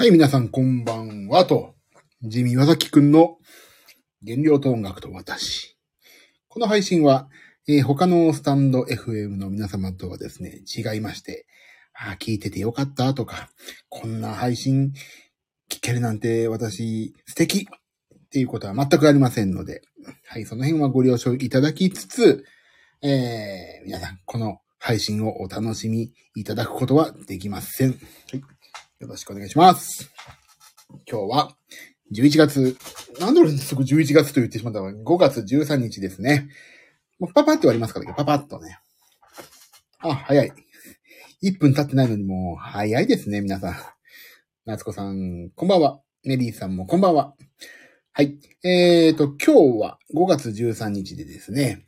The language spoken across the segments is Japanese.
はい、皆さんこんばんはと、ジミー・ワザキくんの原料と音楽と私。この配信は、えー他のスタンド FM の皆様とはですね、違いまして、あ聞いててよかったとか、こんな配信聞けるなんて私素敵っていうことは全くありませんので、はい、その辺はご了承いただきつつ、えー、皆さん、この配信をお楽しみいただくことはできません。はい。よろしくお願いします。今日は、11月、なんで俺すぐ11月と言ってしまったの ?5 月13日ですね。もうパパって終わりますから、パパッとね。あ、早い。1分経ってないのにもう、早いですね、皆さん。夏子さん、こんばんは。メリーさんもこんばんは。はい。えーと、今日は5月13日でですね、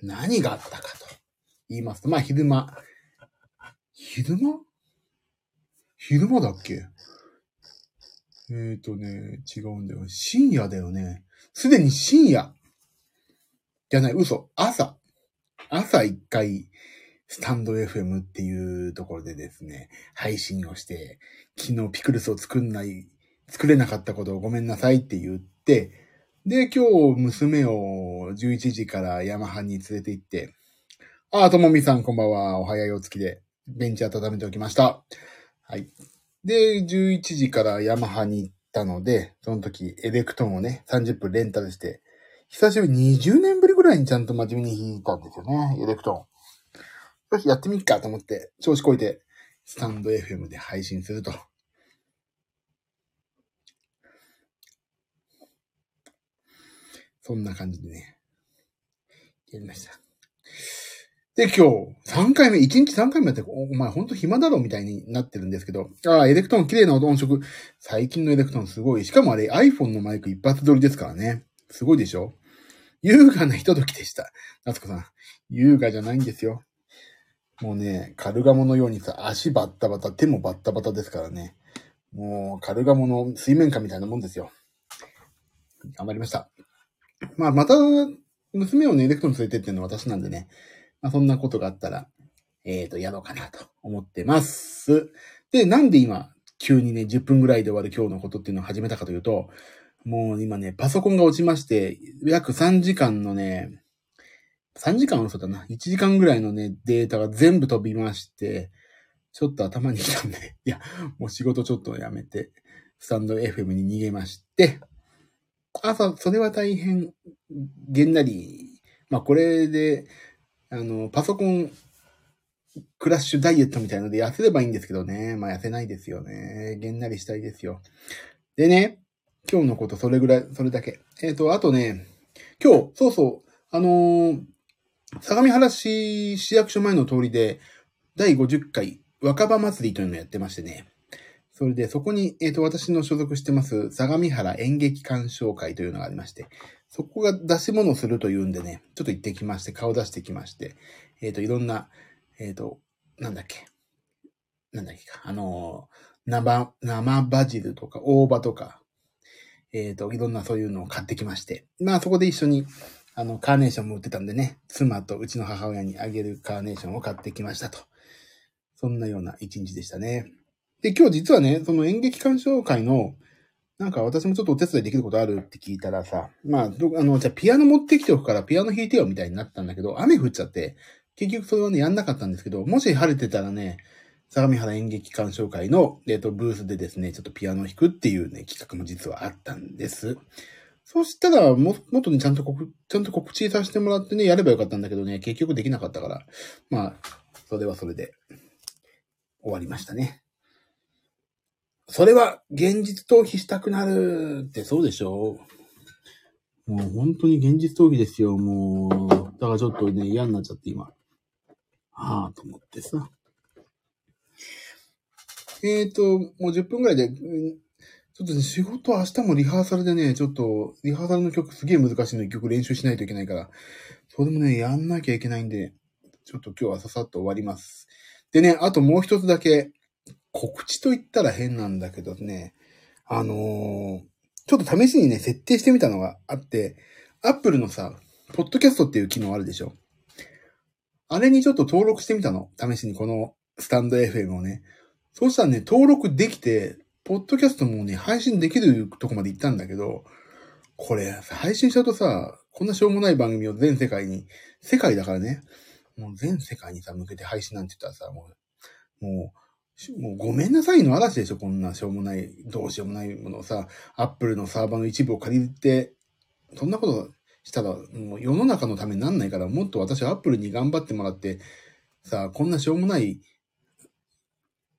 何があったかと言いますと、まあ、昼間。昼間？昼間だっけ？えーとね、違うんだよ。深夜だよね。すでに深夜。じゃない、嘘。朝。朝一回、スタンド FM っていうところでですね、配信をして、昨日ピクルスを作んない、作れなかったことをごめんなさいって言って、で、今日娘を11時からヤマハに連れて行って、あともみさんこんばんは。お早いお付きで、ベンチ温めておきました。はい。で、11時からヤマハに行ったので、その時エレクトンをね、30分レンタルして、久しぶり20年ぶりぐらいにちゃんと真面目に弾いたんですよね、エレクトン。よし、やってみっかと思って、調子こいて、スタンド FM で配信すると。そんな感じでね、やりました。で、今日、3回目、1日3回目やって、おお前ほんと暇だろみたいになってるんですけど、ああ、エレクトーン綺麗な音色。最近のエレクトーンすごい。しかもあれ iPhone のマイク一発撮りですからね。すごいでしょ？優雅なひとときでした。夏子さん。優雅じゃないんですよ。もうね、カルガモのようにさ、足バッタバタ、手もバッタバタですからね。もう、カルガモの水面下みたいなもんですよ。頑張りました。まあ、また、娘をね、エレクトーン連れてってるのは私なんでね。まあ、そんなことがあったら、えっ、と、やろうかなと思ってます。で、なんで今、急にね、10分ぐらいで終わる今日のことっていうのを始めたかというと、もう今ね、パソコンが落ちまして、約3時間のね、3時間は嘘だな。1時間ぐらいのね、データが全部飛びまして、ちょっと頭にきたんで、いや、もう仕事ちょっとやめて、スタンド FM に逃げまして、朝、それは大変、げんなり、まあこれで、あの、パソコン、クラッシュダイエットみたいので痩せればいいんですけどね。まあ痩せないですよね。げんなりしたいですよ。でね、今日のことそれぐらい、それだけ。えっ、と、あとね、今日、そうそう、あのー相模原市市役所前の通りで、第50回若葉祭りというのをやってましてね。それで、そこに、えっ、と、私の所属してます、相模原演劇鑑賞会というのがありまして、そこが出し物するというんでね、ちょっと行ってきまして、顔出してきまして、えっ、と、いろんな、えっ、と、なんだっけ、なんだっけか、あのー生、生バジルとか、大葉とか、えっ、と、いろんなそういうのを買ってきまして、まあそこで一緒に、あの、カーネーションも売ってたんでね、妻とうちの母親にあげるカーネーションを買ってきましたと。そんなような一日でしたね。で、今日実はね、その演劇鑑賞会の、なんか私もちょっとお手伝いできることあるって聞いたらさ、まあ、どあの、じゃあピアノ持ってきておくからピアノ弾いてよみたいになったんだけど、雨降っちゃって、結局それはね、やんなかったんですけど、もし晴れてたらね、相模原演劇鑑賞会の、えっ、と、ブースでですね、ちょっとピアノ弾くっていうね、企画も実はあったんです。そしたら、も、もっとね、ちゃんと告、ちゃんと告知させてもらってね、やればよかったんだけどね、結局できなかったから、まあ、それはそれで、終わりましたね。それは、現実逃避したくなるってそうでしょ？もう本当に現実逃避ですよ、もう。だからちょっとね、嫌になっちゃって今。はぁ、と思ってさ。えーと、もう10分ぐらいで、ちょっとね、仕事明日もリハーサルでね、ちょっと、リハーサルの曲すげえ難しいの一曲練習しないといけないから、それもね、やんなきゃいけないんで、ちょっと今日はささっと終わります。でね、あともう一つだけ、告知と言ったら変なんだけどね、あのーちょっと試しにね、設定してみたのがあって、Apple のさ、ポッドキャストっていう機能あるでしょあれにちょっと登録してみたの。試しにこのスタンド FM をね。そうしたらね、登録できて、ポッドキャストもね、配信できるとこまで行ったんだけど、これ、配信しちゃうとさ、こんなしょうもない番組を全世界に、世界だからね、もう全世界にさ、向けて配信なんて言ったらさ、もう、もう、もうごめんなさいの嵐でしょこんなしょうもない、どうしようもないものをさ、アップルのサーバーの一部を借りて、そんなことしたら、もう世の中のためになんないから、もっと私はアップルに頑張ってもらって、さ、こんなしょうもない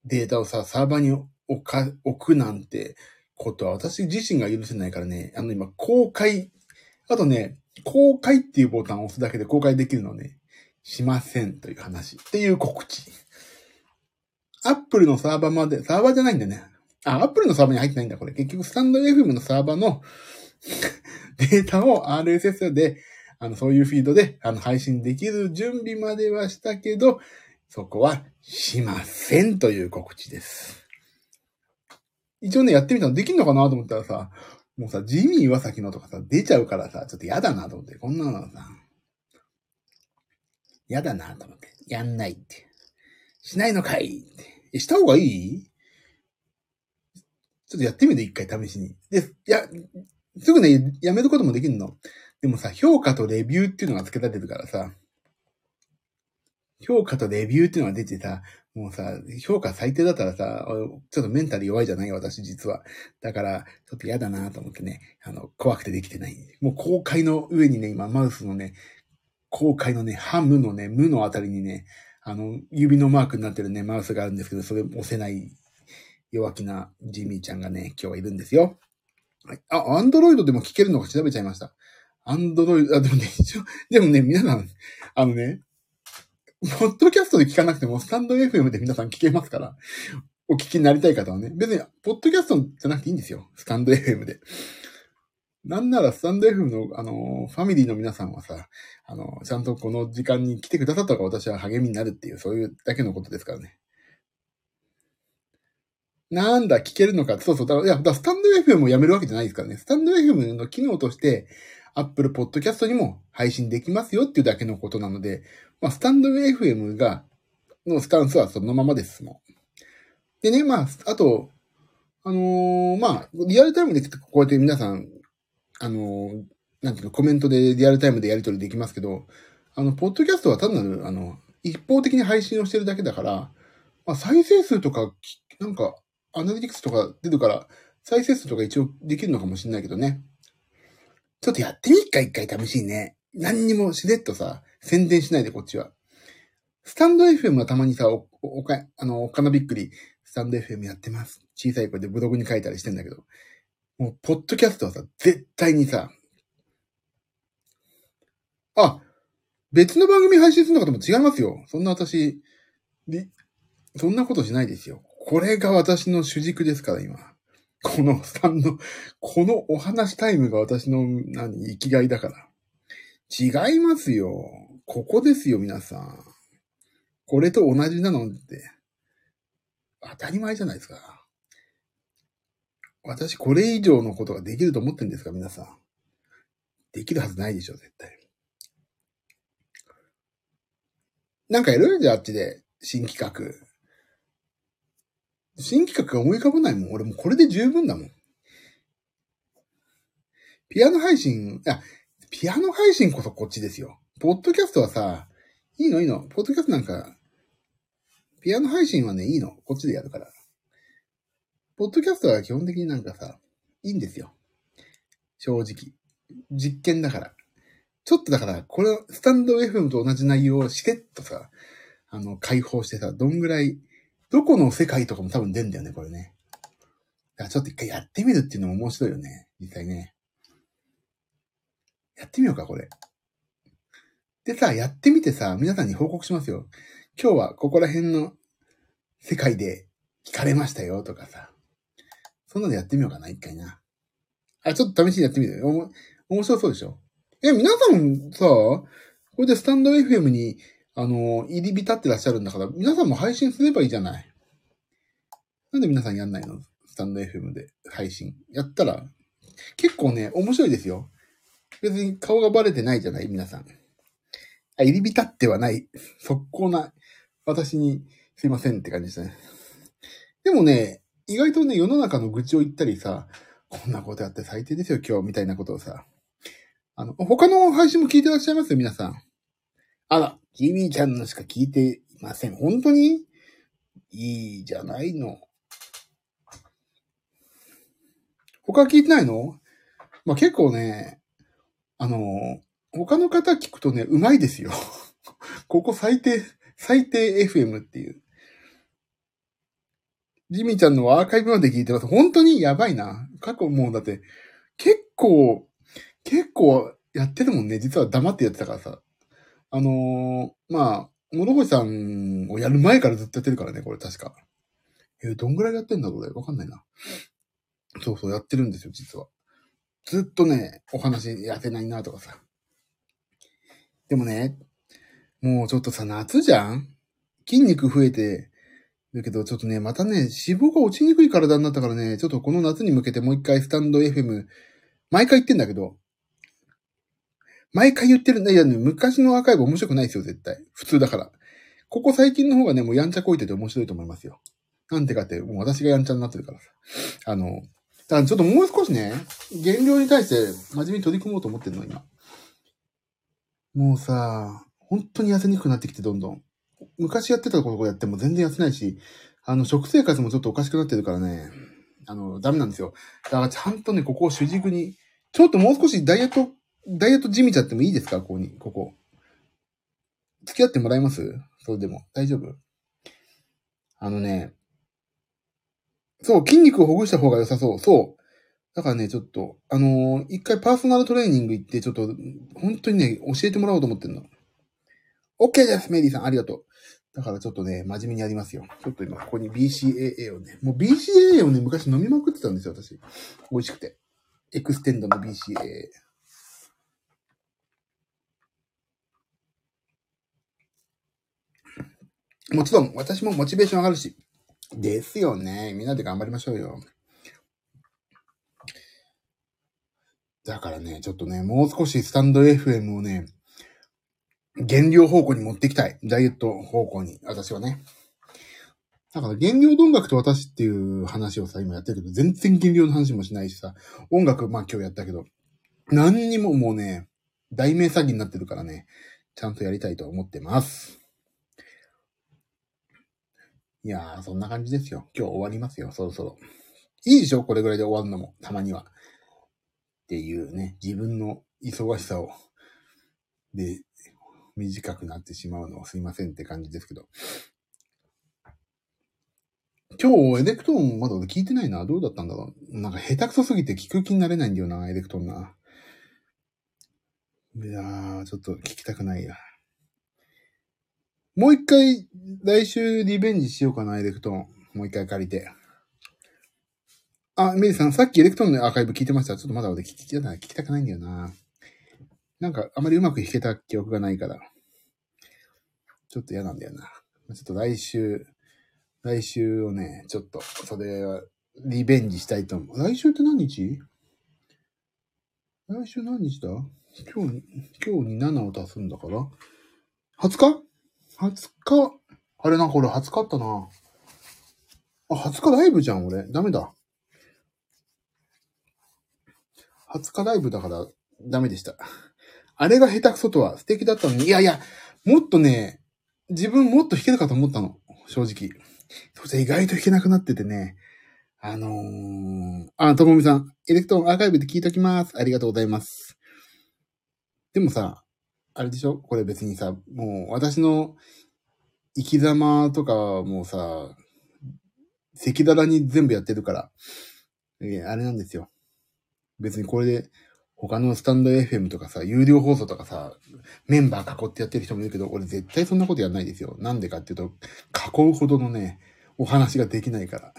データをさ、サーバーに置か、置くなんてことは私自身が許せないからね、あの今、公開、あとね、公開っていうボタンを押すだけで公開できるのね、しませんという話。っていう告知。アップルのサーバーまで、サーバーじゃないんだね。あ、アップルのサーバーに入ってないんだ、これ。結局、スタンド FM のサーバーの データを RSS で、あの、そういうフィードで、あの、配信できる準備まではしたけど、そこはしませんという告知です。一応ね、やってみたのできんのかなと思ったらさ、もうさ、ジミー岩崎のとかさ、出ちゃうからさ、ちょっと嫌だなと思って、こんなのさ、嫌だなと思って、やんないって。しないのかいって。え、した方がいい？ちょっとやってみて、一回試しに。で、や、すぐね、やめることもできるの。でもさ、評価とレビューっていうのが付け立てるからさ、評価とレビューっていうのが出てさ、もうさ、評価最低だったらさ、ちょっとメンタル弱いじゃない？私実は。だから、ちょっと嫌だなと思ってね、あの、怖くてできてない。もう公開の上にね、今マウスのね、公開のね、ハムのね、無のあたりにね、あの、指のマークになってるね、マウスがあるんですけど、それ押せない弱気なジミーちゃんがね、今日はいるんですよ。はい。あ、アンドロイドでも聞けるのか調べちゃいました。アンドロイド、あ、でもね、一応でもね、皆さん、あのね、ポッドキャストで聞かなくても、スタンド FM で皆さん聞けますから、お聞きになりたい方はね、別に、ポッドキャストじゃなくていいんですよ。スタンド FM で。なんなら、スタンド F の、あの、ファミリーの皆さんはさ、あの、ちゃんとこの時間に来てくださったから私は励みになるっていう、そういうだけのことですからね。なんだ、聞けるのか。そうそう。だから、いや、だスタンド FM をやめるわけじゃないですからね。スタンド FM の機能として、Apple Podcast にも配信できますよっていうだけのことなので、まあ、スタンド FM が、のスタンスはそのままですもん。でね、まあ、あと、あのー、まあ、リアルタイムでこうやって皆さん、あの、なんていうの、コメントでリアルタイムでやり取りできますけど、あの、ポッドキャストは単なる、あの、一方的に配信をしてるだけだから、まあ、再生数とか、なんか、アナリティクスとか出るから、再生数とか一応できるのかもしれないけどね。ちょっとやってみっか、一回試しにね。何にもしれっとさ、宣伝しないでこっちは。スタンド FM はたまにさ、お、おか、あの、おかなびっくり、スタンド FM やってます。小さい声でブログに書いたりしてんだけど。もう、ポッドキャストはさ、絶対にさ、あ、別の番組配信するのかとも違いますよ。そんな私、で、そんなことしないですよ。これが私の主軸ですから、今。このスタンド、このお話タイムが私の、何、生きがいだから。違いますよ。ここですよ、皆さん。これと同じなのって、当たり前じゃないですか。私、これ以上のことができると思ってんですか、皆さん。できるはずないでしょ、絶対。なんかやるじゃあ、っちで、新企画。新企画が思い浮かばないもん。俺もうこれで十分だもん。ピアノ配信、いや、ピアノ配信こそこっちですよ。ポッドキャストはさ、いいのいいの。ポッドキャストなんか、ピアノ配信はね、いいの。こっちでやるから。ポッドキャストは基本的になんかさ、いいんですよ。正直。実験だから。ちょっとだから、これ、スタンド FM と同じ内容をしれっとさ、あの、解放してさ、どんぐらいどこの世界とかも多分出るんだよね、これね。だからちょっと一回やってみるっていうのも面白いよね。実際ね。やってみようか、これ。でさ、やってみてさ、皆さんに報告しますよ。今日はここら辺の世界で聞かれましたよとかさ。そんなのやってみようかな、一回な。あ、ちょっと試しにやってみて。おも、面白そうでしょ？え、皆さんさ、これでスタンド FM にあの、入り浸ってらっしゃるんだから、皆さんも配信すればいいじゃない。なんで皆さんやんないの？スタンド FM で配信。やったら、結構ね、面白いですよ。別に顔がバレてないじゃない？皆さん。あ、入り浸ってはない。速攻な、私にすいませんって感じですね。でもね、意外とね、世の中の愚痴を言ったりさ、こんなことやって最低ですよ、今日、みたいなことをさ。あの、他の配信も聞いてらっしゃいますよ、皆さん。あら、キミちゃんのしか聞いていません。本当に？いいじゃないの。他聞いてないの？まあ、結構ね、あの、他の方聞くとね、うまいですよ。ここ最低、最低 FM っていう。ジミーちゃんのアーカイブまで聞いてます。本当にやばいな。過去もうだって、結構、結構やってるもんね。実は黙ってやってたからさ。あのー、まあ、諸星さんをやる前からずっとやってるからね、これ確か。えー、どんぐらいやってんだろうね。わかんないな。そうそう、やってるんですよ、実は。ずっとね、お話やってないなとかさ。でもね、もうちょっとさ、夏じゃん？筋肉増えて、だけどちょっとね、またね、脂肪が落ちにくい体になったからね、ちょっとこの夏に向けてもう一回スタンド FM、毎回言ってんだけど、毎回言ってるんだ。いやね、昔のアーカイブ面白くないですよ、絶対。普通だから。ここ最近の方がね、もうやんちゃこいてて面白いと思いますよ。なんてかって、もう私がやんちゃになってるからさ。あの、ただちょっともう少しね、減量に対して真面目に取り組もうと思ってるの、今。もうさ、本当に痩せにくくなってきて、どんどん。昔やってたことやっても全然痩せないし、あの、食生活もちょっとおかしくなってるからね、あの、ダメなんですよ。だからちゃんとね、ここを主軸に、ちょっともう少しダイエット、ダイエット地味ちゃってもいいですか？ここに、ここ。付き合ってもらえます？それでも。大丈夫？あのね、そう、筋肉をほぐした方が良さそう。そう。だからね、ちょっと、あのー、一回パーソナルトレーニング行って、ちょっと、本当にね、教えてもらおうと思ってんの。OK です、メリーさん、ありがとう。だからちょっとね、真面目にやりますよ。ちょっと今、ここに BCAA をね、もう BCAA をね、昔飲みまくってたんですよ、私。美味しくて。 XTEND の BCAA。もちろん、私もモチベーション上がるし。ですよね。みんなで頑張りましょうよ。だからね、ちょっとね、もう少しスタンド FM をね、減量方向に持っていきたい。ダイエット方向に、私はね。だから減量音楽と私っていう話をさ、今やってるけど、全然減量の話もしないしさ、音楽、まあ今日やったけど、何にももうね、大名詐欺になってるからね、ちゃんとやりたいと思ってます。いやー、そんな感じですよ。今日終わりますよ、そろそろ。いいでしょ？これぐらいで終わるのも、たまには。っていうね、自分の忙しさを、で、短くなってしまうのはすいませんって感じですけど。今日、エレクトーンまだ俺聞いてないな。どうだったんだろう。なんか下手くそすぎて聞く気になれないんだよな、エレクトーンな。いやー、ちょっと聞きたくないや。もう一回、来週リベンジしようかな、エレクトーン。もう一回借りて。あ、メリーさん、さっきエレクトーンのアーカイブ聞いてました。ちょっとまだ俺聞き聞きたくないんだよな。なんか、あまりうまく弾けた記憶がないから。ちょっと嫌なんだよな。ちょっと来週、来週をね、ちょっと、それは、リベンジしたいと思う。来週って何日？来週何日だ？今日、今日に7を足すんだから ?20 日 ?20 日？あれなんか俺20日あったな。あ、20日ライブじゃん、俺。ダメだ。20日ライブだからダメでした。あれが下手くそとは素敵だったのに、いやいや、もっとね、自分もっと弾けるかと思ったの。正直。そして意外と弾けなくなっててね。あのー、あ、ともみさん、エレクトーンアーカイブで聞いときます。ありがとうございます。でもさ、あれでしょ？これ別にさ、もう私の生き様とかもうさ、赤裸々に全部やってるから、えあれなんですよ。別にこれで、他のスタンド FM とかさ、有料放送とかさ、メンバー囲ってやってる人もいるけど、俺絶対そんなことやらないですよ。なんでかっていうと、囲うほどのね、お話ができないから。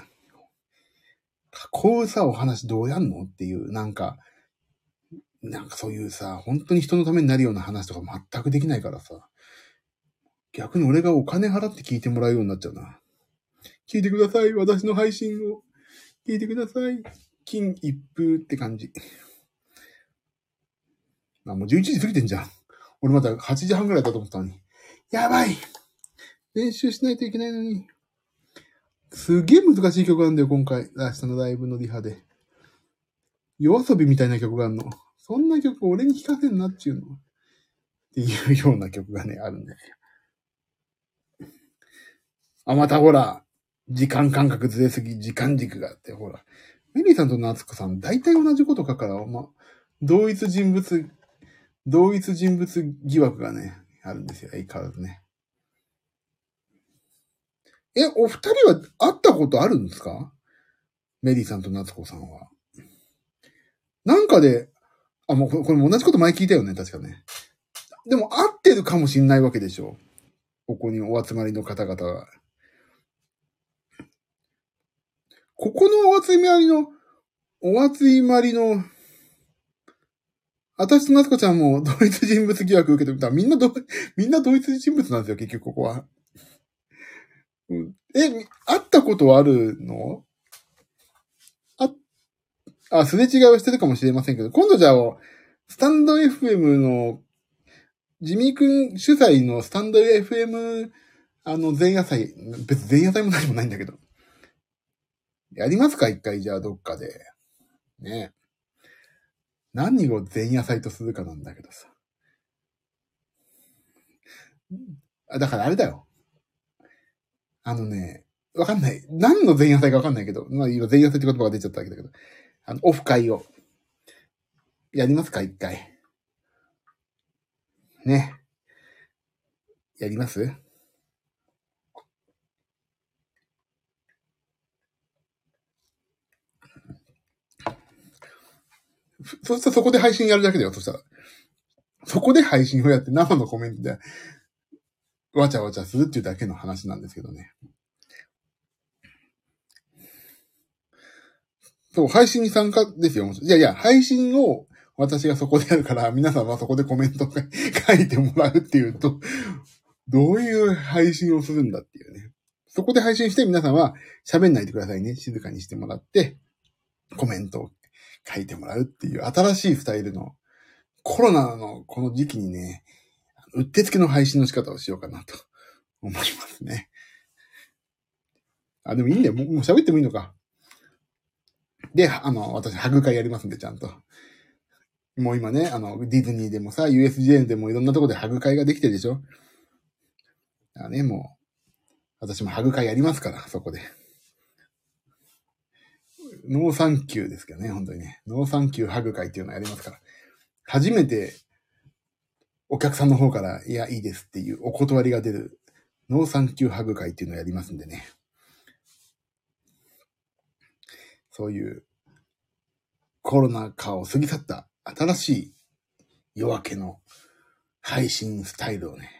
囲うさ、お話どうやんのっていう、なんか、なんかそういうさ、本当に人のためになるような話とか全くできないからさ。逆に俺がお金払って聞いてもらうようになっちゃうな。聞いてください。私の配信を。聞いてください。金一封って感じ。あ、もう11時過ぎてんじゃん。俺まだ8時半ぐらいだと思ったのに。やばい練習しないといけないのに。すげえ難しい曲なんだよ、今回。明日のライブのリハで。夜遊びみたいな曲があるの。そんな曲俺に聴かせんなっちゅうの。っていうような曲がね、あるんだよ。あ、またほら、時間感覚ずれすぎ、時間軸があって、ほら。メリーさんと夏子さん、大体同じこと書くから、ま、同一人物、同一人物疑惑がね、あるんですよ、相変わらずね。え、お二人は会ったことあるんですか？メリーさんと夏子さんは。なんかで、あ、もうこれも同じこと前聞いたよね、確かね。でも合ってるかもしんないわけでしょ。ここにお集まりの方々は。ここのお集まりの、お集まりの、私と夏子ちゃんも同一人物疑惑受けてみたらみんなど、みんな同一人物なんですよ、結局ここは。うん、え、会ったことはあるの？あ、あ、すれ違いをしてるかもしれませんけど、今度じゃあ、スタンド FM の、ジミー君主催のスタンド FM、あの、前夜祭、別に前夜祭も何もないんだけど。やりますか一回じゃあどっかで。ね。何を前夜祭とするかなんだけどさ。だからあれだよ。あのね、わかんない。何の前夜祭かわかんないけど、まあ今前夜祭って言葉が出ちゃったわけだけど、あの、オフ会を、やりますか一回。ね。やります？そしたらそこで配信やるだけだよ、そしたら。そこで配信をやって生のコメントで、わちゃわちゃするっていうだけの話なんですけどね。そう、配信に参加ですよ。いやいや、配信を私がそこでやるから、皆さんはそこでコメント書いてもらうっていうと、どういう配信をするんだっていうね。そこで配信して皆さんは喋んないでくださいね。静かにしてもらって、コメントを書いてもらうっていう新しいスタイルの、コロナのこの時期にね、うってつけの配信の仕方をしようかなと思いますね。あ、でもいいんだよ。もう喋ってもいいのか。で、あの、私、ハグ会やりますんで、ちゃんと。もう今ね、あの、ディズニーでもさ、USJ でもいろんなとこでハグ会ができてるでしょだからね、もう、私もハグ会やりますから、そこで。ノーサンキューですけどね、本当にね。ノーサンキューハグ会っていうのやりますから。初めて、お客さんの方から、いや、いいですっていうお断りが出る、ノーサンキューハグ会っていうのをやりますんでね。そういうコロナ禍を過ぎ去った新しい夜明けの配信スタイルをね、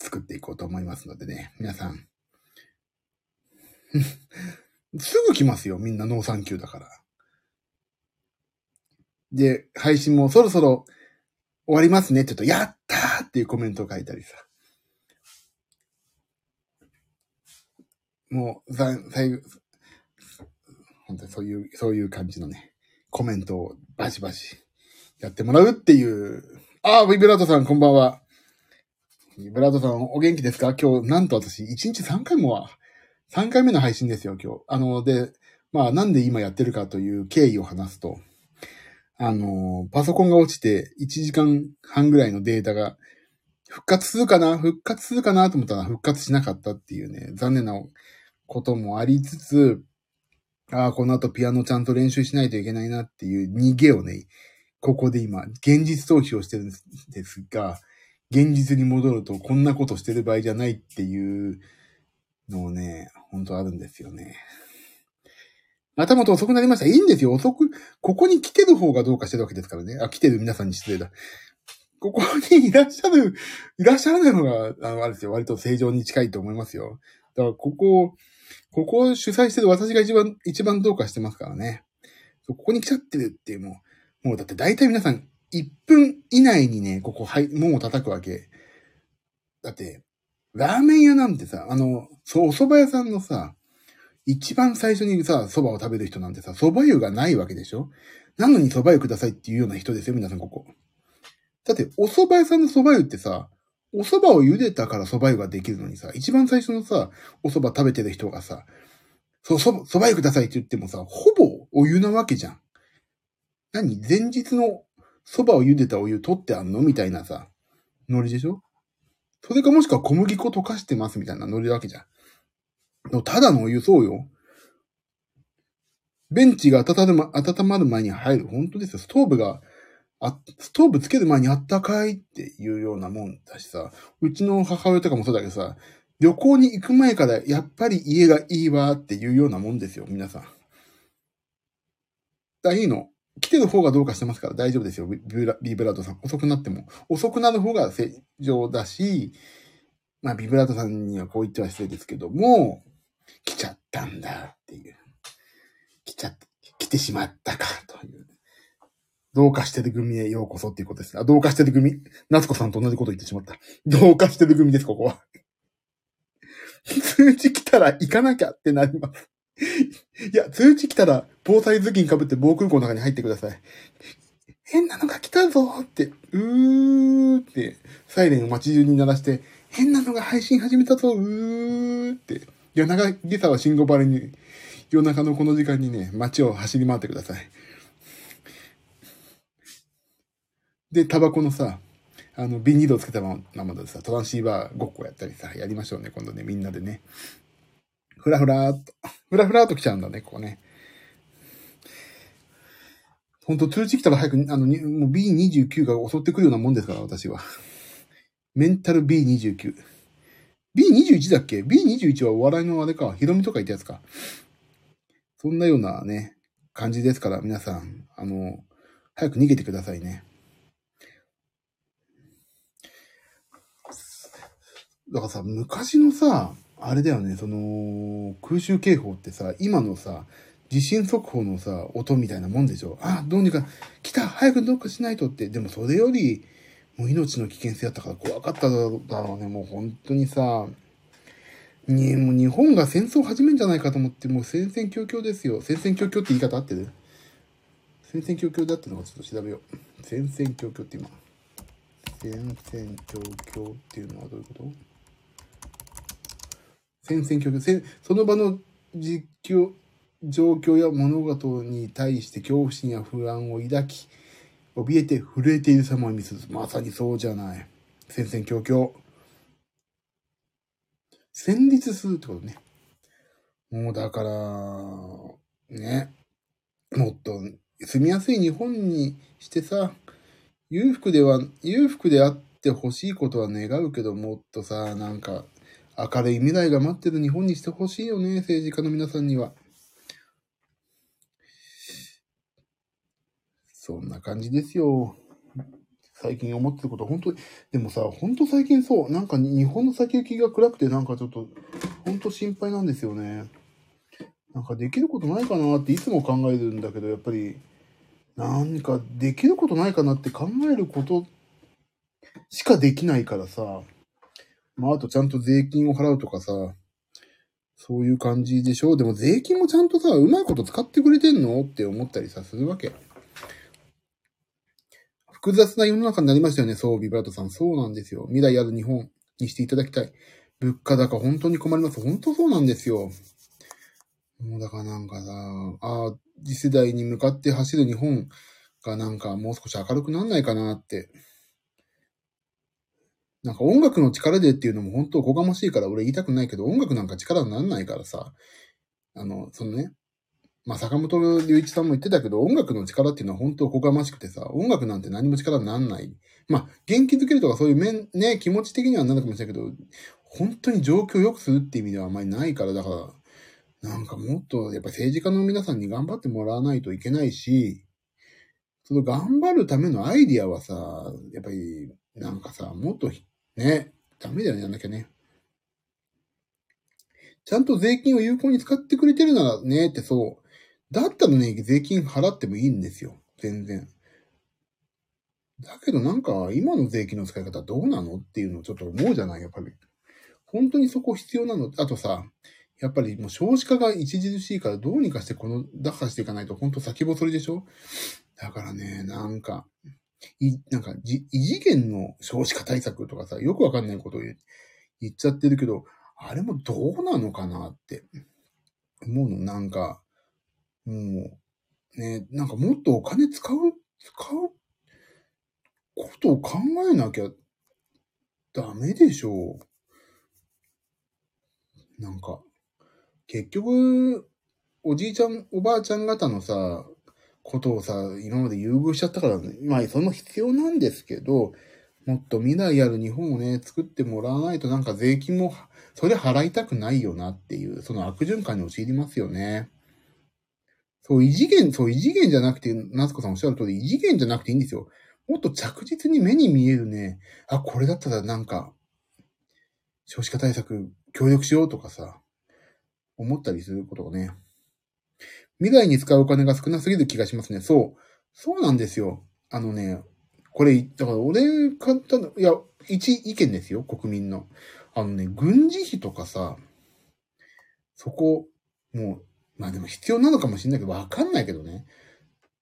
作っていこうと思いますのでね、皆さん、すぐ来ますよ、みんなノーサンキューだから。で、配信もそろそろ終わりますねって言うと、やったーっていうコメントを書いたりさ。もう、最後、本当にそういう、そういう感じのね、コメントをバシバシやってもらうっていう。ああ、ビブラートさんこんばんは。ビブラートさんお元気ですか？今日、なんと私、1日3回もは、3回目の配信ですよ、今日。あの、で、まあ、なんで今やってるかという経緯を話すと、あの、パソコンが落ちて1時間半ぐらいのデータが復活するかな復活するかなと思ったら復活しなかったっていうね、残念なこともありつつ、ああ、この後ピアノちゃんと練習しないといけないなっていう逃げをね、ここで今、現実逃避をしてるんですが、現実に戻るとこんなことしてる場合じゃないっていうのね、本当あるんですよね。またまた遅くなりました。いいんですよ。遅く、ここに来てる方がどうかしてるわけですからね。あ、来てる皆さんに失礼だ。ここにいらっしゃる、いらっしゃらない方が、あの、あれですよ。割と正常に近いと思いますよ。だから、ここ、ここを主催してる私が一番、一番どうかしてますからね。ここに来ちゃってるっていうもう、もうだって大体皆さん、1分以内にね、ここ、はい、門を叩くわけ。だって、ラーメン屋なんてさ、あの、そう、お蕎麦屋さんのさ、一番最初にさ、蕎麦を食べる人なんてさ、蕎麦湯がないわけでしょ？なのに蕎麦湯くださいっていうような人ですよ、皆さんここ。だって、お蕎麦屋さんの蕎麦湯ってさ、お蕎麦を茹でたから蕎麦湯ができるのにさ、一番最初のさ、お蕎麦食べてる人がさ、そう、蕎麦湯くださいって言ってもさ、ほぼお湯なわけじゃん。何？前日の蕎麦を茹でたお湯取ってあんの？みたいなさ、ノリでしょ？それかもしくは小麦粉溶かしてますみたいなノリわけじゃん。でもただのお湯そうよ。ベンチが温ま温まる前に入る。本当ですよ。ストーブが、あ、ストーブつける前にあったかいっていうようなもんだしさ、うちの母親とかもそうだけどさ、旅行に行く前からやっぱり家がいいわっていうようなもんですよ、皆さん。だいいの。来てる方がどうかしてますから大丈夫ですよ、ビブラビブラートさん。遅くなっても。遅くなる方が正常だし、まあ、ビブラートさんにはこう言っては失礼ですけども、来ちゃったんだっていう。来ちゃって、来てしまったかという。同化してる組へようこそっていうことです。あ、同化してる組。夏子さんと同じこと言ってしまった。同化してる組です、ここは。通知来たら行かなきゃってなります。いや、通知来たら、防災頭巾被って防空港の中に入ってください。変なのが来たぞって、うーって、サイレンを街中に鳴らして、変なのが配信始めたぞ、うーって、夜中、今朝は信号バレに、夜中のこの時間にね、街を走り回ってください。で、タバコのさ、あの、ビニールをつけたままでさ、トランシーバーごっこやったりさ、やりましょうね、今度ね、みんなでね。ふらふらーっと、ふらふらーっと来ちゃうんだね、ここね。ほんと通知来たら早く、あの、もう B29 が襲ってくるようなもんですから、私は。メンタル B29。B21 だっけ ?B21 はお笑いのあれか。ヒロミとか言ったやつか。そんなようなね、感じですから、皆さん、あの、早く逃げてくださいね。だからさ、昔のさ、あれだよね、その、空襲警報ってさ、今のさ、地震速報のさ、音みたいなもんでしょ？あ、どうにか、来た早くどうかしないとって。でもそれより、もう命の危険性あったから怖かっただろうね。もう本当にさ、に、もう日本が戦争を始めるんじゃないかと思って、もう戦々恐々ですよ。戦々恐々って言い方合ってる？戦々恐々だってのをちょっと調べよう。戦々恐々って今。戦々恐々っていうのはどういうこと？戦々恐々。その場の実況、状況や物事に対して恐怖心や不安を抱き、怯えて震えている様を見せる。まさにそうじゃない。戦々恐々。戦慄するってことね。もうだから、ね。もっと住みやすい日本にしてさ、裕福では、裕福であってほしいことは願うけど、もっとさ、なんか、明るい未来が待ってる日本にしてほしいよね、政治家の皆さんには。そんな感じですよ。最近思ってること、本当に、でもさ、本当最近そう、なんか日本の先行きが暗くて、なんかちょっと、本当心配なんですよね。なんかできることないかなっていつも考えるんだけど、やっぱり、何かできることないかなって考えることしかできないからさ、まあ、あとちゃんと税金を払うとかさ、そういう感じでしょ。でも税金もちゃんとさ、うまいこと使ってくれてんの？って思ったりさ、するわけ。複雑な世の中になりましたよね、そう、ビブラートさん。そうなんですよ。未来ある日本にしていただきたい。物価高本当に困ります。本当そうなんですよ。もうだからなんかさ、ああ、次世代に向かって走る日本がなんかもう少し明るくなんないかなってなんか音楽の力でっていうのも本当おこがましいから俺言いたくないけど、音楽なんか力にならないからさ、あの、そのね、まあ、坂本龍一さんも言ってたけど、音楽の力っていうのは本当おこがましくてさ、音楽なんて何も力にならない。まあ、元気づけるとかそういう面、ね、気持ち的にはなるかもしれないけど、本当に状況を良くするっていう意味ではあまりないから、だから、なんかもっと、やっぱ政治家の皆さんに頑張ってもらわないといけないし、その頑張るためのアイディアはさ、やっぱり、なんかさ、もっとね、ダメだよね、やんなきゃね。ちゃんと税金を有効に使ってくれてるならね、ってそう。だったらね、税金払ってもいいんですよ。全然。だけどなんか、今の税金の使い方どうなのっていうのをちょっと思うじゃない？やっぱり。本当にそこ必要なの？あとさ、やっぱりもう少子化が著しいからどうにかしてこの打破していかないと本当先細りでしょ？だからね、なんか、い、なんか、じ異次元の少子化対策とかさ、よくわかんないことを言言っちゃってるけど、あれもどうなのかなって思うの。なんか、もう、ね、なんかもっとお金使う、使うことを考えなきゃダメでしょう。なんか、結局、おじいちゃん、おばあちゃん方のさ、ことをさ、今まで優遇しちゃったから、ねまあ、その必要なんですけど、もっと未来ある日本をね、作ってもらわないとなんか税金も、それ払いたくないよなっていう、その悪循環に陥りますよね。そう、異次元、そう、異次元じゃなくて、夏子さんおっしゃる通り、異次元じゃなくていいんですよ。もっと着実に目に見えるね、あ、これだったらなんか、少子化対策協力しようとかさ、思ったりすることがね、未来に使うお金が少なすぎる気がしますね。そう。そうなんですよ。あのね、これ、だから俺簡単いや、一意見ですよ、国民の。あのね、軍事費とかさ、そこ、もう、まあでも必要なのかもしれないけど、わかんないけどね。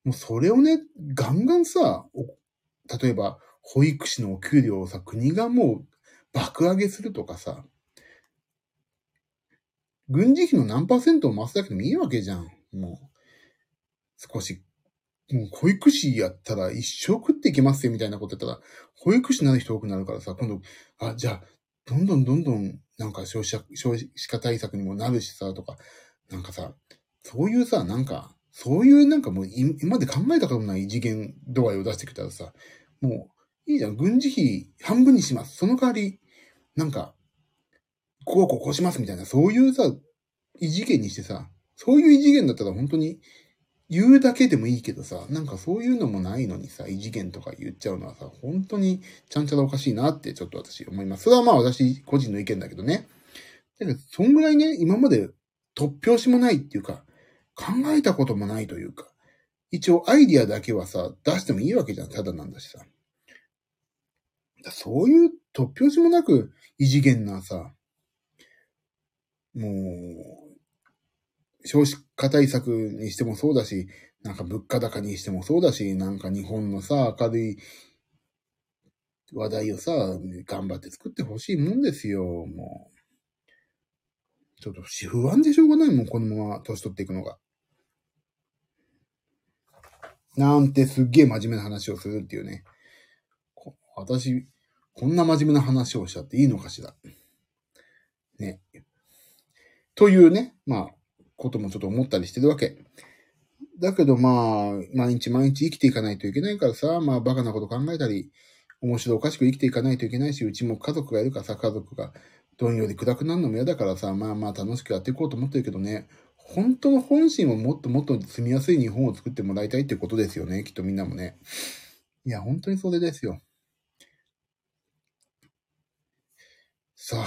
もうそれをね、ガンガンさ、例えば、保育士のお給料をさ、国がもう爆上げするとかさ、軍事費の何パーセントを増すだけでもいいわけじゃん。もう、少し、もう保育士やったら一生食っていけますよみたいなことやったら、保育士になる人多くなるからさ、今度、あ、じゃあ、どんどんどんどん、なんか消費者、消費者対策にもなるしさ、とか、なんかさ、そういうさ、なんか、そういうなんかもう今まで考えたことない異次元度合いを出してきたらさ、もう、いいじゃん。軍事費半分にします。その代わり、なんか、こうこうこうしますみたいな、そういうさ、異次元にしてさ、そういう異次元だったら本当に言うだけでもいいけどさ、なんかそういうのもないのにさ、異次元とか言っちゃうのはさ、本当にちゃんちゃらおかしいなってちょっと私思います。それはまあ私個人の意見だけどね。だけど、そんぐらいね、今まで突拍子もないっていうか、考えたこともないというか、一応アイディアだけはさ、出してもいいわけじゃん。ただなんだしさ。そういう突拍子もなく異次元なさ、もう、少子化対策にしてもそうだし、なんか物価高にしてもそうだし、なんか日本のさ、明るい話題をさ、頑張って作ってほしいもんですよ、もう。ちょっと不安でしょうがないもん、このまま年取っていくのが。なんてすっげえ真面目な話をするっていうね。私、こんな真面目な話をしちゃっていいのかしら。ね。というね、まあ、こともちょっと思ったりしてるわけ。だけどまあ、毎日毎日生きていかないといけないからさ、まあバカなこと考えたり、面白おかしく生きていかないといけないし、うちも家族がいるからさ、家族がどんより暗くなるのも嫌だからさ、まあまあ楽しくやっていこうと思ってるけどね、本当の本心をもっともっと住みやすい日本を作ってもらいたいってことですよね、きっとみんなもね。いや、本当にそれですよ。さあ、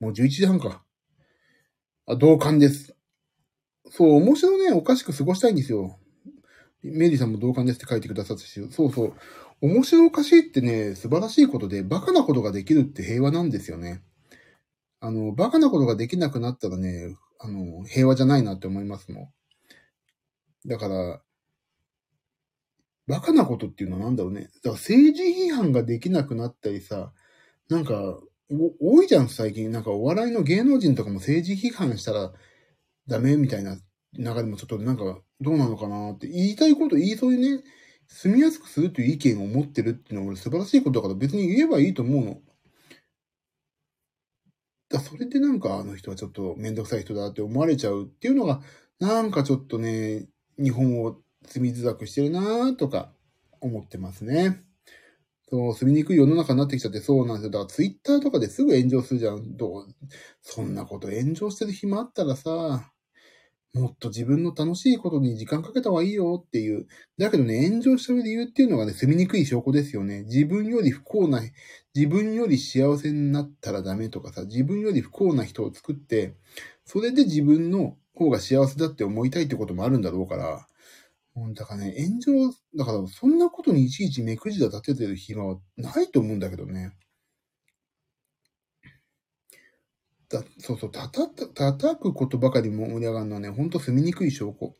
もう11時半か。あ、同感です。そう、面白ね、おかしく過ごしたいんですよ。メリーさんも同感ですって書いてくださったし、そうそう。面白おかしいってね、素晴らしいことで、バカなことができるって平和なんですよね。あの、バカなことができなくなったらね、あの、平和じゃないなって思いますもん。だから、バカなことっていうのはなんだろうね。だから政治批判ができなくなったりさ、なんか、多いじゃん、最近。なんかお笑いの芸能人とかも政治批判したらダメみたいな流れもちょっとなんかどうなのかなって言いたいこと言いそうにね、住みやすくするという意見を持ってるっていうのは俺素晴らしいことだから別に言えばいいと思うの。だそれでなんかあの人はちょっとめんどくさい人だって思われちゃうっていうのが、なんかちょっとね、日本を住みづらくしてるなとか思ってますね。そう、住みにくい世の中になってきちゃってそうなんですよ。だからツイッターとかですぐ炎上するじゃん。どう、そんなこと炎上してる暇あったらさ、もっと自分の楽しいことに時間かけた方がいいよっていう。だけどね、炎上した理由っていうのがね、住みにくい証拠ですよね。自分より不幸な、自分より幸せになったらダメとかさ、自分より不幸な人を作って、それで自分の方が幸せだって思いたいってこともあるんだろうから、だからね、炎上、だからそんなことにいちいち目くじら立ててる暇はないと思うんだけどね。だそうそう、たた、叩くことばかり盛り上がるのはね、ほんと住みにくい証拠。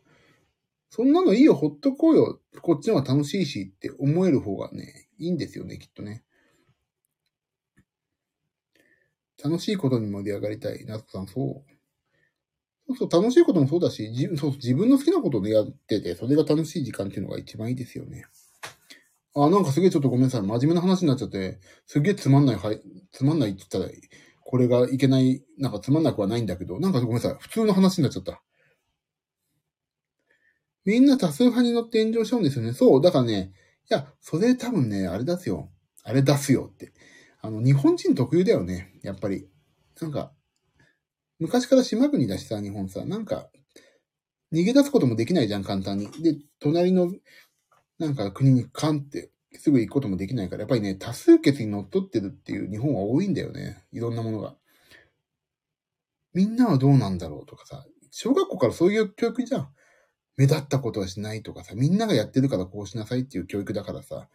そんなのいいよ、ほっとこうよ。こっちの方が楽しいしって思える方がね、いいんですよね、きっとね。楽しいことに盛り上がりたい。夏子さん、そう。そうそう、楽しいこともそうだし、自そう自分の好きなことでやってて、それが楽しい時間っていうのが一番いいですよね。あ、なんかすげえちょっとごめんなさい。真面目な話になっちゃって、すげえつまんない、はい、つまんないって言ったら、これがいけない、なんかつまんなくはないんだけど、なんかごめんなさい。普通の話になっちゃった。みんな多数派に乗って炎上しちゃうんですよね。そう、だからね、いや、それ多分ね、あれ出すよ。あれ出すよって。あの、日本人特有だよね。やっぱり。なんか、昔から島国だしさ、日本さ、なんか、逃げ出すこともできないじゃん、簡単に。で、隣の、なんか国にカンってすぐ行くこともできないから、やっぱりね、多数決に乗っ取ってるっていう日本は多いんだよね。いろんなものが。みんなはどうなんだろうとかさ、小学校からそういう教育じゃん。目立ったことはしないとかさ、みんながやってるからこうしなさいっていう教育だからさ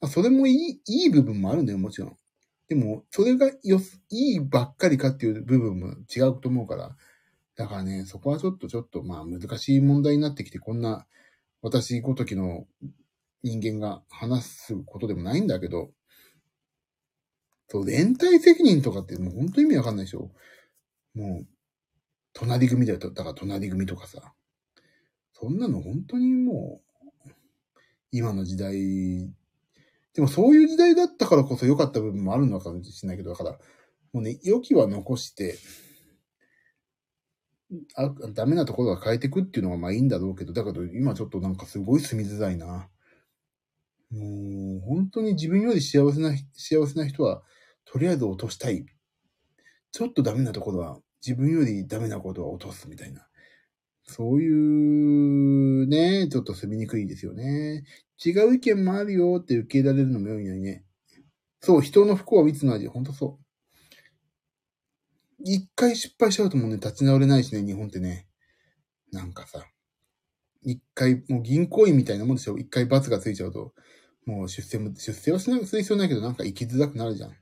ま、それもいい、いい部分もあるんだよ、もちろん。でも、それがよ、いいばっかりかっていう部分も違うと思うから、だからね、そこはちょっとちょっと、まあ難しい問題になってきて、こんな、私ごときの人間が話すことでもないんだけど、そう、連帯責任とかってもう本当意味わかんないでしょもう、隣組だよ。だから隣組とかさ。そんなの本当にもう、今の時代でもそういう時代だったからこそ良かった部分もあるのかもしれないけど、だから、もうね、良きは残して、あ、ダメなところは変えていくっていうのがまあいいんだろうけど、だけど今ちょっとなんかすごい住みづらいな。もう本当に自分より幸せな、幸せな人は、とりあえず落としたい。ちょっとダメなところは、自分よりダメなことは落とすみたいな。そういうね、ちょっと住みにくいんですよね。違う意見もあるよって受け入れられるのも良いのにね。そう、人の不幸は蜜の味。ほんとそう。一回失敗しちゃうともうね、立ち直れないしね、日本ってね。なんかさ。一回、もう銀行員みたいなもんでしょ。一回罰がついちゃうと。もう出世も、出世はしなくする必要ないけど、なんか生きづらくなるじゃん。い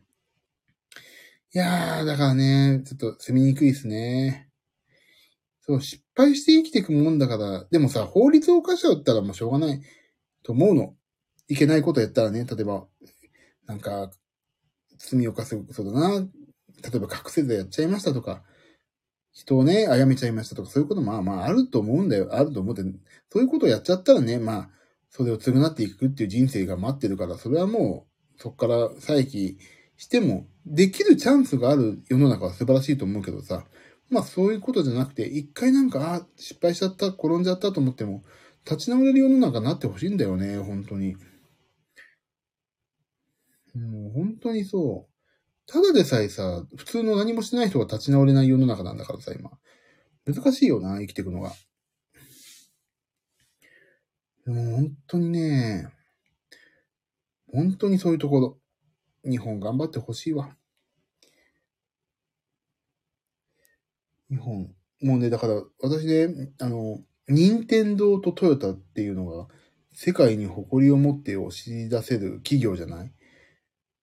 やー、だからね、ちょっと住みにくいですね。そう、失敗して生きていくもんだから、でもさ、法律を犯しちゃったらもうしょうがない。と思うの。いけないことやったらね、例えば、なんか、罪を犯すことだな。例えば覚醒剤やっちゃいましたとか、人をね、殺めちゃいましたとか、そういうことまあまああると思うんだよ。あると思って、そういうことをやっちゃったらね、まあ、それを償っていくっていう人生が待ってるから、それはもう、そこから再起しても、できるチャンスがある世の中は素晴らしいと思うけどさ、まあそういうことじゃなくて、一回なんか、あ、失敗しちゃった、転んじゃったと思っても、立ち直れる世の中になってほしいんだよね、本当に。もう本当にそう。ただでさえさ、普通の何もしてない人が立ち直れない世の中なんだからさ、今。難しいよな、生きていくのが。もう本当にね、本当にそういうところ。日本頑張ってほしいわ。日本。もうね、だから、私ね、あの、任天堂とトヨタっていうのが世界に誇りを持って押し出せる企業じゃない？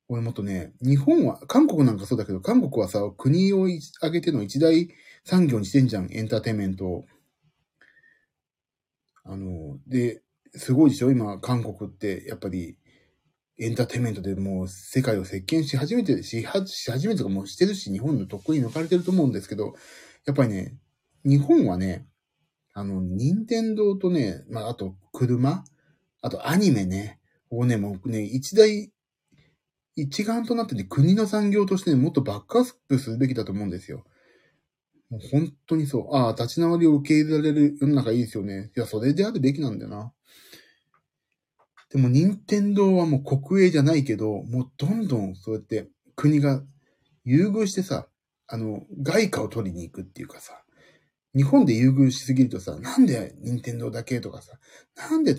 俺もっとね、日本は、韓国なんかそうだけど、韓国はさ、国を挙げての一大産業にしてんじゃん、エンターテインメントを。あの、で、すごいでしょ？今、韓国って、やっぱり、エンターテイメントでもう世界を席巻し始めて、し、し始めてとかもうしてるし、日本の得意に抜かれてると思うんですけど、やっぱりね、日本はね、あの、任天堂とね、まあ、あと、車あと、アニメね。をね、もうね、一大、一丸となってね、国の産業としてね、もっとバックアップするべきだと思うんですよ。もう本当にそう。ああ、立ち直りを受け入れられる世の中いいですよね。いや、それであるべきなんだよな。でも、任天堂はもう国営じゃないけど、もうどんどんそうやって国が優遇してさ、あの、外貨を取りに行くっていうかさ、日本で優遇しすぎるとさ、なんで任天堂だけとかさ、なんで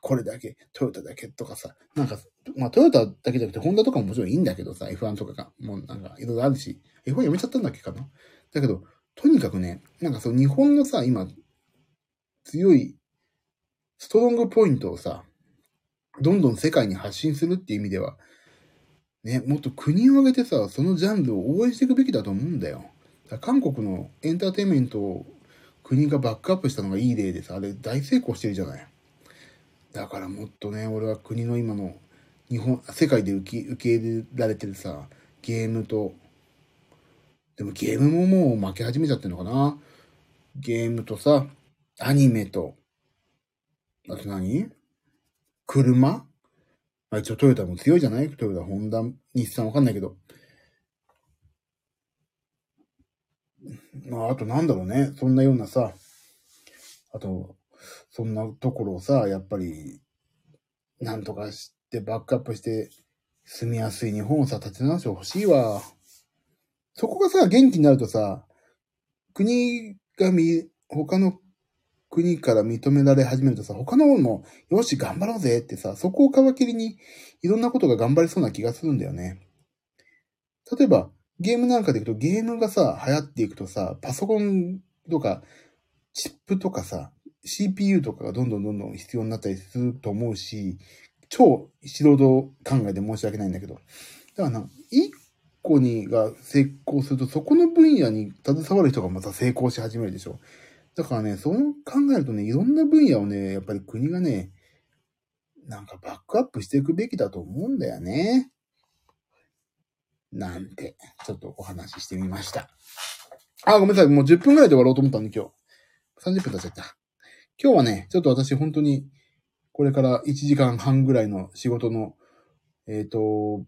これだけ、トヨタだけとかさ、なんか、まあトヨタだけじゃなくて、ホンダとかももちろんいいんだけどさ、F1 とかが、もうなんかいろいろあるし、F1 やめちゃったんだっけかなだけど、とにかくね、なんかそう、日本のさ、今、強い、ストロングポイントをさ、どんどん世界に発信するっていう意味では、ね、もっと国を挙げてさ、そのジャンルを応援していくべきだと思うんだよ。韓国のエンターテインメントを国がバックアップしたのがいい例でさ、あれ大成功してるじゃない。だからもっとね、俺は国の今の日本、世界で受け受け入れられてるさ、ゲームと、でもゲームももう負け始めちゃってるのかな？ゲームとさ、アニメと、あと何？車？まあ、一応トヨタも強いじゃない？トヨタ、ホンダ、日産わかんないけど。まあ、あとなんだろうね？そんなようなさ、あと、そんなところをさ、やっぱり、なんとかしてバックアップして住みやすい日本をさ、立て直してほしいわ。そこがさ、元気になるとさ、国がみ、他の国から認められ始めるとさ、他の方も、よし、頑張ろうぜってさ、そこを皮切りに、いろんなことが頑張れそうな気がするんだよね。例えば、ゲームなんかでいくと、ゲームがさ、流行っていくとさ、パソコンとか、チップとかさ、CPU とかがどんどんどんどん必要になったりすると思うし、超素人考えで申し訳ないんだけど。だからな、一個にが成功すると、そこの分野に携わる人がまた成功し始めるでしょ。だからね、そう考えるとね、いろんな分野をね、やっぱり国がね、なんかバックアップしていくべきだと思うんだよね。なんて、ちょっとお話ししてみました。あ、ごめんなさい。もう10分くらいで終わろうと思ったんで今日。30分経っちゃった。今日はね、ちょっと私本当に、これから1時間半ぐらいの仕事の、えっ、ー、と、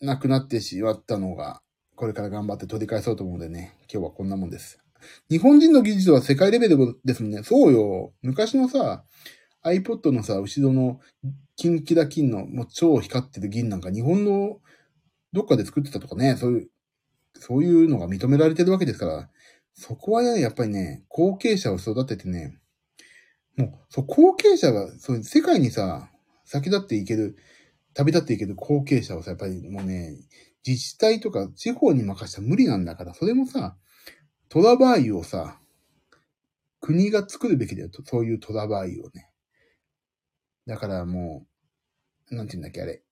なくなってしまったのが、これから頑張って取り返そうと思うのでね、今日はこんなもんです。日本人の技術は世界レベルですもんね。そうよ。昔のさ、iPod のさ、後ろの金キラ金のもう超光ってる銀なんか日本のどっかで作ってたとかね、そういう、そういうのが認められてるわけですから、そこはね、やっぱりね、後継者を育ててね、もう、そう、後継者が、そういう、世界にさ、先立っていける、旅立っていける後継者をさ、やっぱりもうね、自治体とか地方に任せたら無理なんだから、それもさ、トラバーユをさ、国が作るべきだよと、そういうトラバーユをね。だからもう、なんて言うんだっけ、あれ。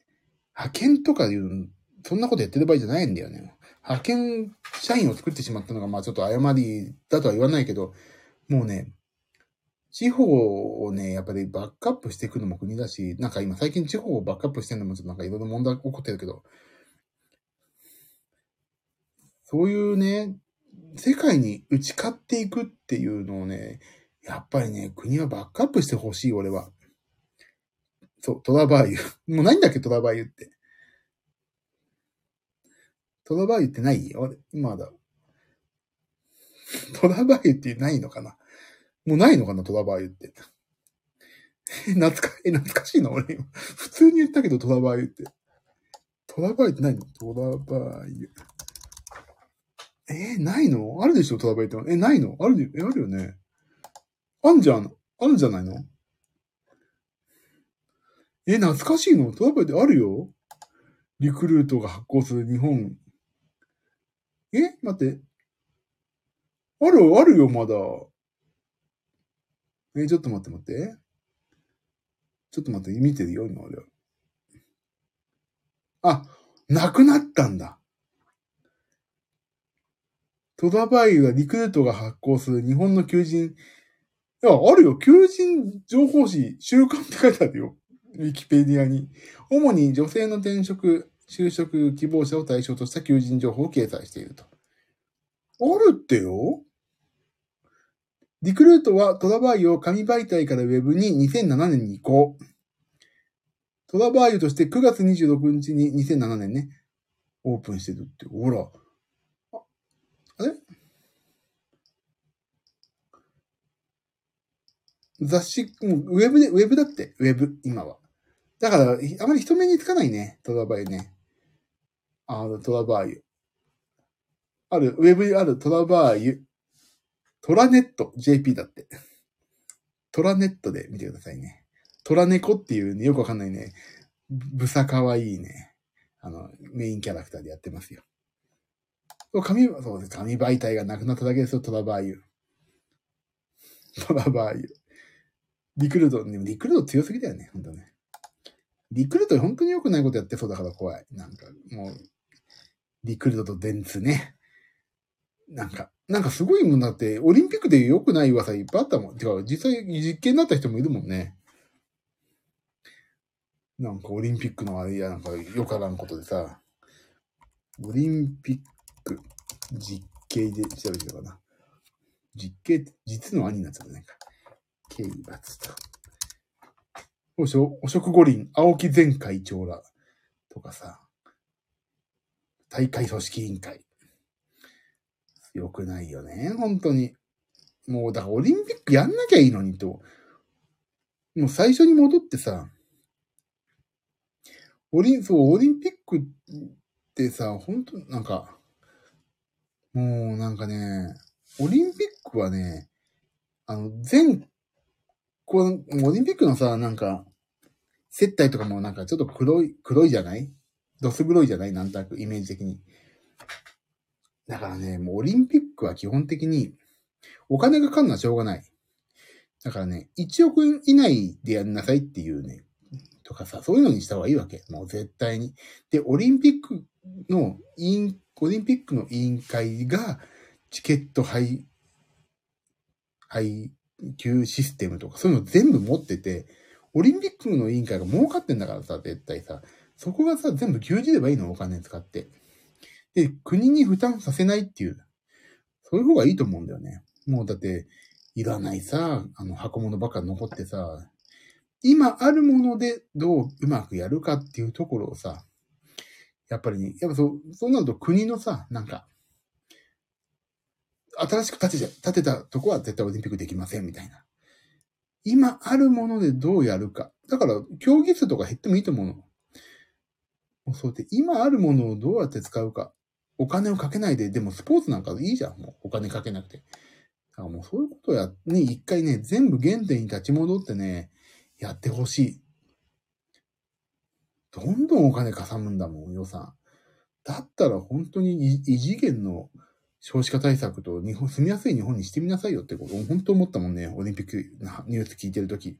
派遣とかいう、そんなことやってる場合じゃないんだよね。派遣社員を作ってしまったのが、まあちょっと誤りだとは言わないけど、もうね、地方をね、やっぱりバックアップしていくのも国だし、なんか今最近地方をバックアップしてるのもちょっとなんかいろいろ問題起こってるけど、そういうね、世界に打ち勝っていくっていうのをね、やっぱりね、国はバックアップしてほしい、俺は。そう、トラバーユ。もう何だっけ、トラバーユって。トラバーユってない？あれ今だ。トラバーユってないのかな？もうないのかな、トラバーユって。懐か、え、懐かしいの？俺今。普通に言ったけど、トラバーユって。トラバーユって何？トラバーユ。えー、ないの？あるでしょトラバイって。え、ないの？ある、え、あるよね。あんじゃん。あるんじゃないの？え、懐かしいの？トラバイってあるよリクルートが発行する日本。え待って。ある、あるよ、まだ。え、ちょっと待って待って。ちょっと待って、見てるよ、今俺は。あ、なくなったんだ。戸田バイはリクルートが発行する日本の求人、いや、あるよ。求人情報誌、週刊って書いてあるよ。ウィキペディアに。主に女性の転職、就職希望者を対象とした求人情報を掲載していると。あるってよリクルートはトラバイを紙媒体からウェブに2007年に移行。トラバイとして9月26日に2007年ね、オープンしてるって。ほら。ああれ？雑誌、もうウェブで、ウェブだって、ウェブ、今は。だから、あまり人目につかないね、トラバイね。あの、トラバーユ。ある、ウェブにあるトラバーユ。トラネット JP だって。トラネットで見てくださいね。トラネコっていうね、よくわかんないね、ぶさかわいいね、あの、メインキャラクターでやってますよ。紙、そうです。紙媒体がなくなっただけですよ、トラバーユ。トラバーユ。リクルート、でもリクルート強すぎだよね、本当ね。リクルート本当に良くないことやってそうだから怖い。なんか、もう、リクルートと電通ね。なんか、なんかすごいもんだって、オリンピックで良くない噂いっぱいあったもん。てか、実際実験になった人もいるもんね。なんかオリンピックのあれや、なんかよからんことでさ、オリンピック実刑で調べてるかな。実刑って実の兄になっちゃったね。刑罰と。おしょ、汚職五輪、青木前会長らとかさ、大会組織委員会。よくないよね、本当に。もう、だからオリンピックやんなきゃいいのにと。もう最初に戻ってさ、オリン、そう、オリンピックってさ、本当なんか、もうなんかね、オリンピックはね、あの、全、この、オリンピックのさ、なんか、接待とかもなんかちょっと黒い、黒いじゃない？どす黒いじゃない？なんとなく、イメージ的に。だからね、もうオリンピックは基本的に、お金がかかるのはしょうがない。だからね、1億円以内でやんなさいっていうね、とかさ、そういうのにした方がいいわけ。もう絶対に。で、オリンピックの委員、オリンピックの委員会が、チケット配、配給システムとか、そういうの全部持ってて、オリンピックの委員会が儲かってんだからさ、絶対さ、そこがさ、全部牛耳ればいいの、お金使って。で、国に負担させないっていう、そういう方がいいと思うんだよね。もうだって、いらないさ、あの、箱物ばっか残ってさ、今あるものでどううまくやるかっていうところをさ、やっぱりね、やっぱそう、そうなると国のさ、なんか、新しく建てちゃ、建てたとこは絶対オリンピックできませんみたいな。今あるものでどうやるか。だから、競技数とか減ってもいいと思うの。もうそうで、今あるものをどうやって使うか。お金をかけないで、でもスポーツなんかいいじゃん、もうお金かけなくて。だからもうそういうことや、に一回ね、全部原点に立ち戻ってね、やってほしい。どんどんお金かさむんだもん、予算。だったら本当に異次元の少子化対策と日本、住みやすい日本にしてみなさいよってことを本当思ったもんね、オリンピックニュース聞いてるとき。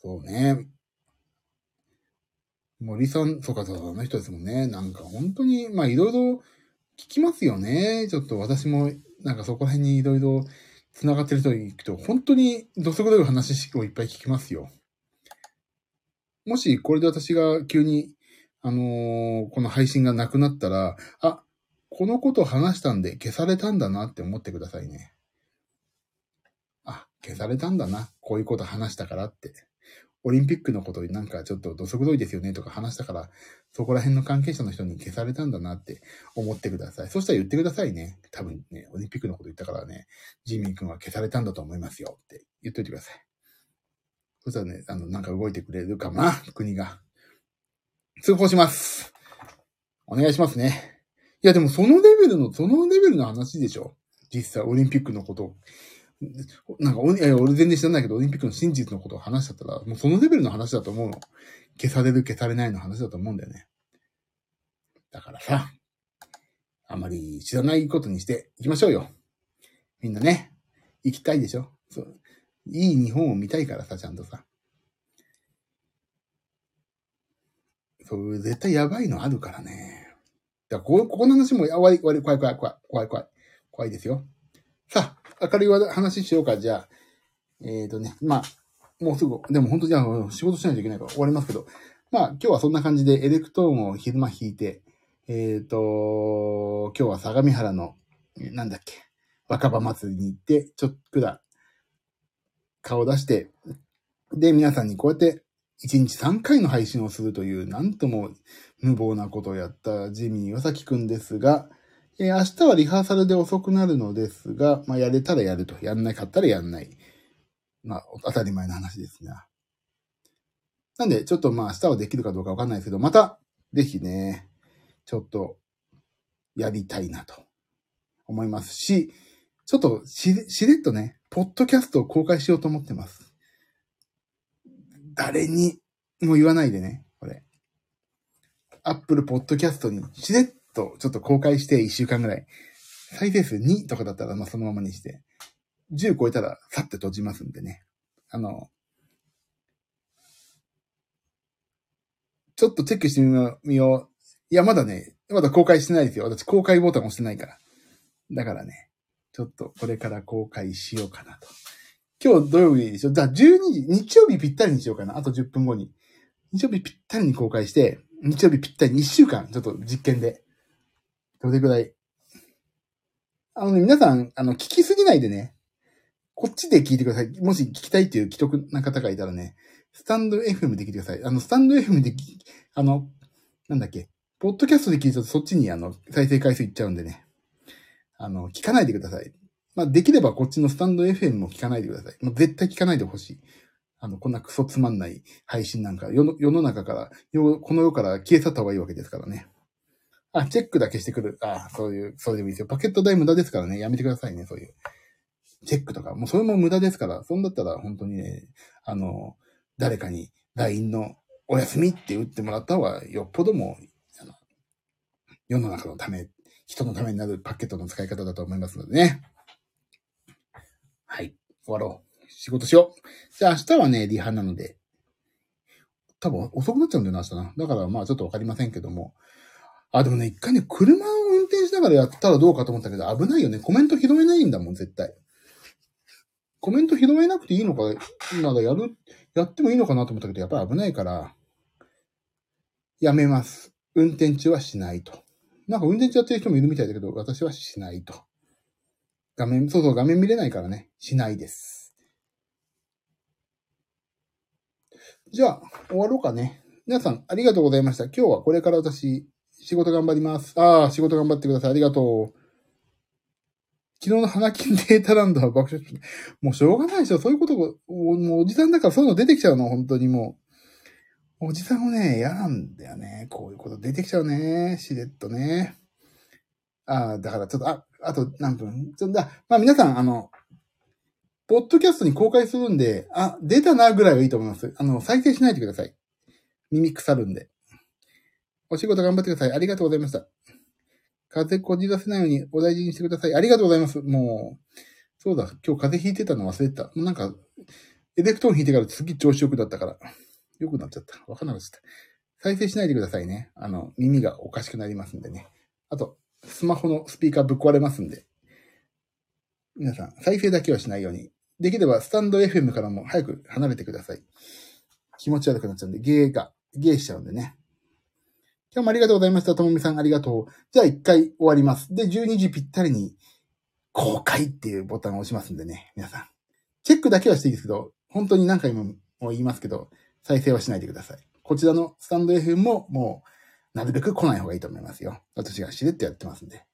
そうね。森さん、そうか、そうか、あの人ですもんね。なんか本当に、まあいろいろ聞きますよね。ちょっと私も、なんかそこら辺にいろいろ繋がってる人に行くと、本当にどす黒い話をいっぱい聞きますよ。もしこれで私が急に、あのー、この配信がなくなったら、あ、このこと話したんで消されたんだなって思ってくださいね。あ、消されたんだな。こういうこと話したからって。オリンピックのことになんかちょっと土足どいですよねとか話したから、そこら辺の関係者の人に消されたんだなって思ってください。そしたら言ってくださいね。多分ね、オリンピックのこと言ったからね、ジミー君は消されたんだと思いますよって言っといてください。そしたらね、あの、なんか動いてくれるかな、国が。通報します。お願いしますね。いや、でもそのレベルの、そのレベルの話でしょ実際オリンピックのこと。なんか、いや、俺全然知らないけど、オリンピックの真実のことを話しちゃったら、もうそのレベルの話だと思うの。消される、消されないの話だと思うんだよね。だからさ、あまり知らないことにしていきましょうよ。みんなね、行きたいでしょそう。いい日本を見たいからさ、ちゃんとさ。そう、絶対やばいのあるからね。だからこ、ここの話も、やばい、怖い、怖い、怖い、怖い、怖い、怖い、怖いですよ。さあ、明るい話しようか、じゃあ。えっ、ー、とね、まあ、もうすぐ、でも本当じゃあ仕事しないといけないから終わりますけど、まあ今日はそんな感じでエレクトーンを昼間弾いて、えっ、ー、と、今日は相模原の、なんだっけ、若葉祭りに行って、ちょっくら顔出して、で、皆さんにこうやって1日3回の配信をするという、なんとも無謀なことをやったジミー岩崎くんですが、えー、明日はリハーサルで遅くなるのですが、まあ、やれたらやると。やんなかったらやんない。まあ、当たり前の話ですが。なんで、ちょっとまあ、明日はできるかどうかわかんないですけど、また、ぜひね、ちょっと、やりたいなと思いますし、ちょっとし、しれっとね、ポッドキャストを公開しようと思ってます。誰にも言わないでね、これ。アップルポッドキャストにしれっとちょっと公開して1週間ぐらい。再生数2とかだったら、まあそのままにして。10超えたら、さって閉じますんでね。あの、ちょっとチェックしてみよう。いや、まだね、まだ公開してないですよ。私公開ボタン押してないから。だからね、ちょっとこれから公開しようかなと。今日土曜日でしょ？じゃあ12時、日曜日ぴったりにしようかな。あと10分後に。日曜日ぴったりに公開して、日曜日ぴったりに1週間、ちょっと実験で。どれくらい？あのね、皆さん、あの、聞きすぎないでね。こっちで聞いてください。もし聞きたいっていう既得な方がいたらね、スタンド FM で聞いてください。あの、スタンド FM で、あの、なんだっけ、ポッドキャストで聞いるとそっちにあの、再生回数いっちゃうんでね。あの、聞かないでください。まあ、できればこっちのスタンド FM も聞かないでください。もう絶対聞かないでほしい。あの、こんなクソつまんない配信なんか、世の世の中から、この世から消え去った方がいいわけですからね。あ、チェックだけしてくる。あ、そういう、それでもいいですよ。パケット代無駄ですからね。やめてくださいね、そういう。チェックとか。もうそれも無駄ですから。そんだったら本当にね、あの、誰かに LINE のお休みって打ってもらった方がよっぽども、あの、世の中のため、人のためになるパケットの使い方だと思いますのでね。はい。終わろう。仕事しよう。じゃあ明日はね、リハなので。多分遅くなっちゃうんだよな、明日な。だからまあちょっとわかりませんけども。あ、でもね、一回ね、車を運転しながらやったらどうかと思ったけど、危ないよね。コメント拾えないんだもん、絶対。コメント拾えなくていいのか、ならやる、やってもいいのかなと思ったけど、やっぱり危ないから、やめます。運転中はしないと。なんか運転中やってる人もいるみたいだけど、私はしないと。画面、そうそう、画面見れないからね、しないです。じゃあ、終わろうかね。皆さん、ありがとうございました。今日はこれから私、仕事頑張ります。ああ、仕事頑張ってください。ありがとう。昨日の花金データランドは爆笑しもうしょうがないでしょ。そういうこともうおじさんだからそういうの出てきちゃうの、本当にもう。おじさんもね、嫌なんだよね。こういうこと出てきちゃうね。しれっとね。ああ、だからちょっと、あ、あと何分？ちょだ、まあ皆さん、あの、ポッドキャストに公開するんで、あ、出たなぐらいはいいと思います。あの、再生しないでください。耳腐るんで。お仕事頑張ってください。ありがとうございました。風邪こじらせないようにお大事にしてください。ありがとうございます。もう、そうだ、今日風邪ひいてたの忘れてた。もうなんか、エレクトーン引いてから次調子よくだったから、よくなっちゃった。わかんなくなっちゃった。再生しないでくださいね。あの、耳がおかしくなりますんでね。あと、スマホのスピーカーぶっ壊れますんで。皆さん、再生だけはしないように。できれば、スタンド FM からも早く離れてください。気持ち悪くなっちゃうんで、ゲーが、ゲーしちゃうんでね。今日もありがとうございました。ともみさんありがとう。じゃあ一回終わります。で、12時ぴったりに公開っていうボタンを押しますんでね。皆さん。チェックだけはしていいですけど、本当に何回も言いますけど、再生はしないでください。こちらのスタンド FM ももうなるべく来ない方がいいと思いますよ。私がしれっとやってますんで。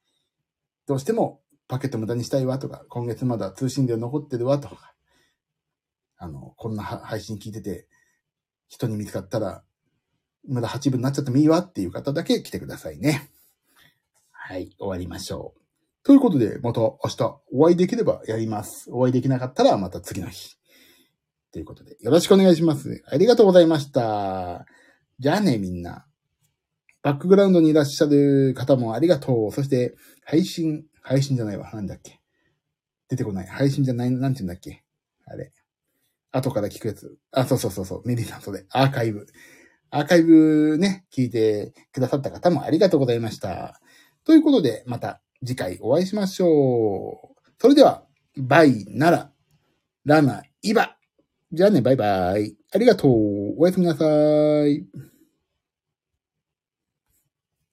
どうしてもパケット無駄にしたいわとか、今月まだ通信料残ってるわとか、あの、こんな配信聞いてて、人に見つかったら、無駄8分になっちゃってもいいわっていう方だけ来てくださいね。はい、終わりましょう。ということで、また明日お会いできればやります。お会いできなかったらまた次の日。ということで、よろしくお願いします。ありがとうございました。じゃあね、みんな。バックグラウンドにいらっしゃる方もありがとう。そして、配信、配信じゃないわ。なんだっけ。出てこない。配信じゃない、なんて言うんだっけ。あれ。後から聞くやつ。あ、そうそうそうそう。メリーさん、それ。アーカイブ。アーカイブね、聞いてくださった方もありがとうございました。ということで、また次回お会いしましょう。それでは、バイなら、ラナ、イバ。じゃあね、バイバイ。ありがとう。おやすみなさい。